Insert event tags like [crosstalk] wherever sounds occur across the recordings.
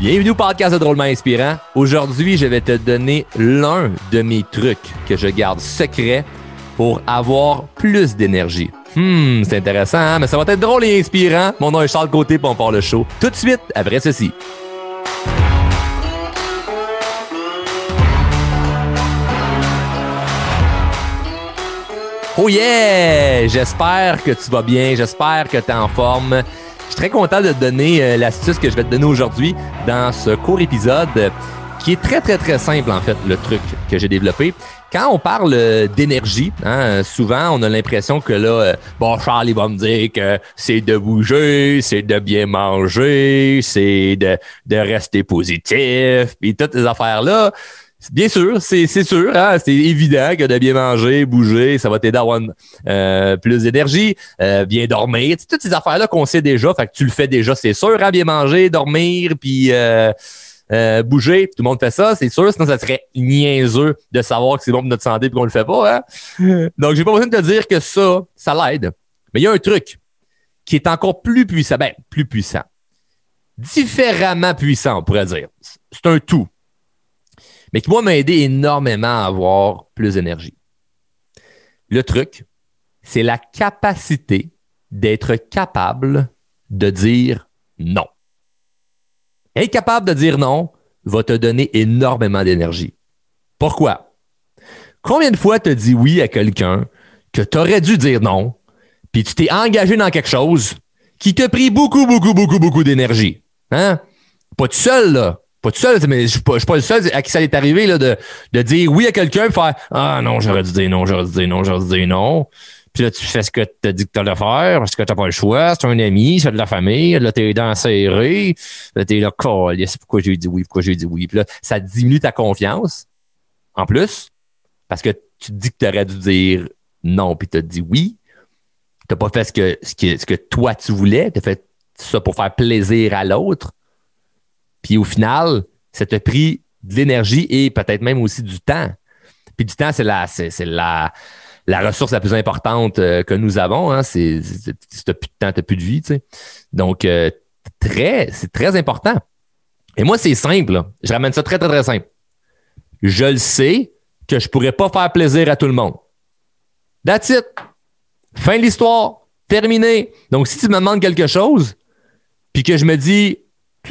Bienvenue au podcast de Drôlement Inspirant. Aujourd'hui, je vais te donner l'un de mes trucs que je garde secret pour avoir plus d'énergie. Hmm, c'est intéressant, hein? mais ça va être drôle et inspirant. Mon nom est Charles Côté, pour on part le show tout de suite après ceci. Oh yeah! J'espère que tu vas bien, j'espère que tu es en forme. Je suis très content de te donner euh, l'astuce que je vais te donner aujourd'hui dans ce court épisode euh, qui est très, très, très simple, en fait, le truc que j'ai développé. Quand on parle euh, d'énergie, hein, souvent, on a l'impression que là, bon, Charles, il va me dire que c'est de bouger, c'est de bien manger, c'est de, de rester positif, puis toutes ces affaires-là. Bien sûr, c'est sûr, hein, c'est évident que de bien manger, bouger, ça va t'aider à avoir euh, plus d'énergie, euh, bien dormir, toutes ces affaires-là qu'on sait déjà, fait que tu le fais déjà, c'est sûr, hein, bien manger, dormir, puis euh, euh, bouger, tout le monde fait ça, c'est sûr, sinon ça serait niaiseux de savoir que c'est bon pour notre santé et qu'on le fait pas. Hein? [laughs] Donc, j'ai pas besoin de te dire que ça, ça l'aide. Mais il y a un truc qui est encore plus puissant, ben, plus puissant, différemment puissant, on pourrait dire. C'est un tout mais qui, moi, m'a aidé énormément à avoir plus d'énergie. Le truc, c'est la capacité d'être capable de dire non. Être capable de dire non va te donner énormément d'énergie. Pourquoi? Combien de fois tu dit oui à quelqu'un que tu aurais dû dire non, puis tu t'es engagé dans quelque chose qui t'a pris beaucoup, beaucoup, beaucoup, beaucoup d'énergie? Hein? Pas tout seul, là pas tout seul, mais je suis pas, pas le seul à qui ça est arrivé là, de, de dire oui à quelqu'un et faire Ah non, j'aurais dû dire non, j'aurais dû dire non, j'aurais dû dire non. Puis là, tu fais ce que tu as dit que tu allais faire parce que tu pas le choix. C'est un ami, c'est de la famille. Là, t'es dans serré. Là, t'es là, c'est pourquoi j'ai dit oui, pourquoi j'ai dit oui. Puis là, ça diminue ta confiance. En plus, parce que tu te dis que tu aurais dû dire non, puis tu as dit oui. Tu pas fait ce que, ce, que, ce que toi tu voulais. Tu as fait ça pour faire plaisir à l'autre. Puis au final, ça t'a pris de l'énergie et peut-être même aussi du temps. Puis du temps, c'est la, la, la ressource la plus importante euh, que nous avons. Hein. C'est, si t'as plus de temps, t'as plus de vie. Tu. Donc, euh, très, c'est très important. Et moi, c'est simple. Je ramène ça très, très, très simple. Je le sais que je pourrais pas faire plaisir à tout le monde. That's it. Fin de l'histoire. Terminé. Donc, si tu me demandes quelque chose, puis que je me dis,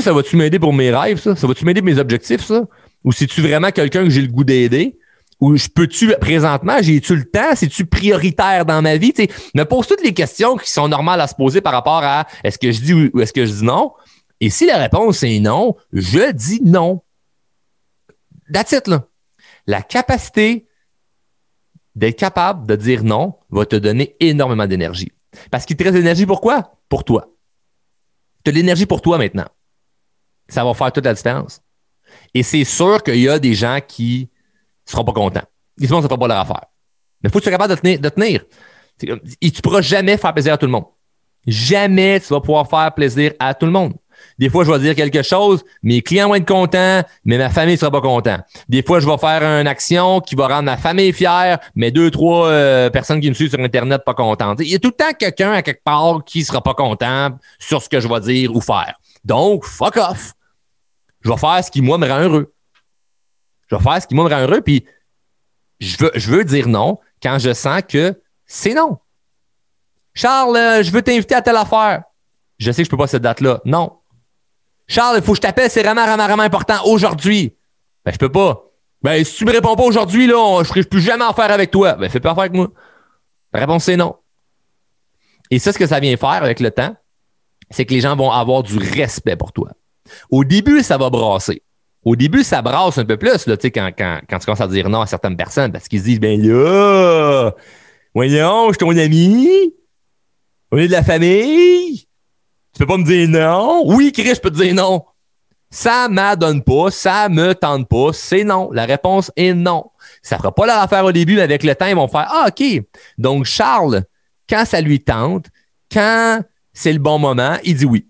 ça, va-tu m'aider pour mes rêves, ça? Ça va-tu m'aider pour mes objectifs, ça? Ou c'est-tu vraiment quelqu'un que j'ai le goût d'aider? Ou je peux-tu, présentement, j'ai-tu le temps? C'est-tu prioritaire dans ma vie? T'sais, me pose toutes les questions qui sont normales à se poser par rapport à est-ce que je dis ou est-ce que je dis non? Et si la réponse est non, je dis non. That's it, là. La capacité d'être capable de dire non va te donner énormément d'énergie. Parce qu'il te reste de l'énergie pour quoi? Pour toi. Tu as l'énergie pour toi maintenant ça va faire toute la différence. Et c'est sûr qu'il y a des gens qui ne seront pas contents. Ils ne fera pas leur affaire. Mais il faut que tu sois capable de tenir. De tenir. Tu ne pourras jamais faire plaisir à tout le monde. Jamais tu vas pouvoir faire plaisir à tout le monde. Des fois, je vais dire quelque chose, mes clients vont être contents, mais ma famille ne sera pas contente. Des fois, je vais faire une action qui va rendre ma famille fière, mais deux, trois euh, personnes qui me suivent sur Internet pas contentes. Il y a tout le temps quelqu'un à quelque part qui ne sera pas content sur ce que je vais dire ou faire. Donc, fuck off. Je vais faire ce qui, moi, me rend heureux. Je vais faire ce qui, moi, me rend heureux, puis je veux, dire non quand je sens que c'est non. Charles, euh, je veux t'inviter à telle affaire. Je sais que je peux pas cette date-là. Non. Charles, il faut que je t'appelle, c'est vraiment, vraiment, vraiment important aujourd'hui. Ben, je peux pas. Ben, si tu me réponds pas aujourd'hui, là, je ne plus jamais en faire avec toi. Ben, fais pas affaire avec moi. La réponse, c'est non. Et ça, ce que ça vient faire avec le temps, c'est que les gens vont avoir du respect pour toi. Au début, ça va brasser. Au début, ça brasse un peu plus là, quand, quand, quand tu commences à dire non à certaines personnes parce qu'ils se disent Ben là, voyons, je suis ton ami, on est de la famille, tu peux pas me dire non? Oui, Chris, je peux te dire non. Ça m'adonne pas, ça me tente pas, c'est non. La réponse est non. Ça fera pas leur affaire au début, mais avec le temps, ils vont faire Ah, OK. Donc, Charles, quand ça lui tente, quand c'est le bon moment, il dit oui.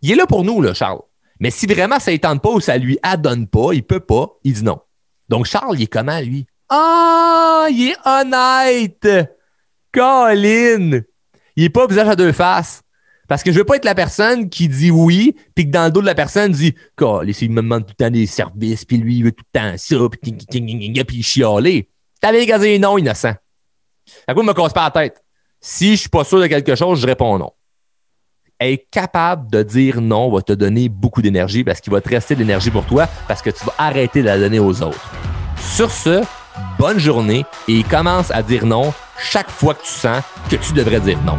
Il est là pour nous, là, Charles. Mais si vraiment ça ne tente pas ou ça lui adonne pas, il peut pas, il dit non. Donc, Charles, il est comment, lui? Ah, il est honnête! Colin! Il est pas visage à deux faces. Parce que je veux pas être la personne qui dit oui, puis que dans le dos de la personne dit il me demande tout le temps des services, puis lui, il veut tout le temps ça, puis il chialer. T'avais gazé non, innocent. À quoi me casse pas la tête? Si je suis pas sûr de quelque chose, je réponds non. Être capable de dire non va te donner beaucoup d'énergie parce qu'il va te rester de l'énergie pour toi parce que tu vas arrêter de la donner aux autres. Sur ce, bonne journée et commence à dire non chaque fois que tu sens que tu devrais dire non.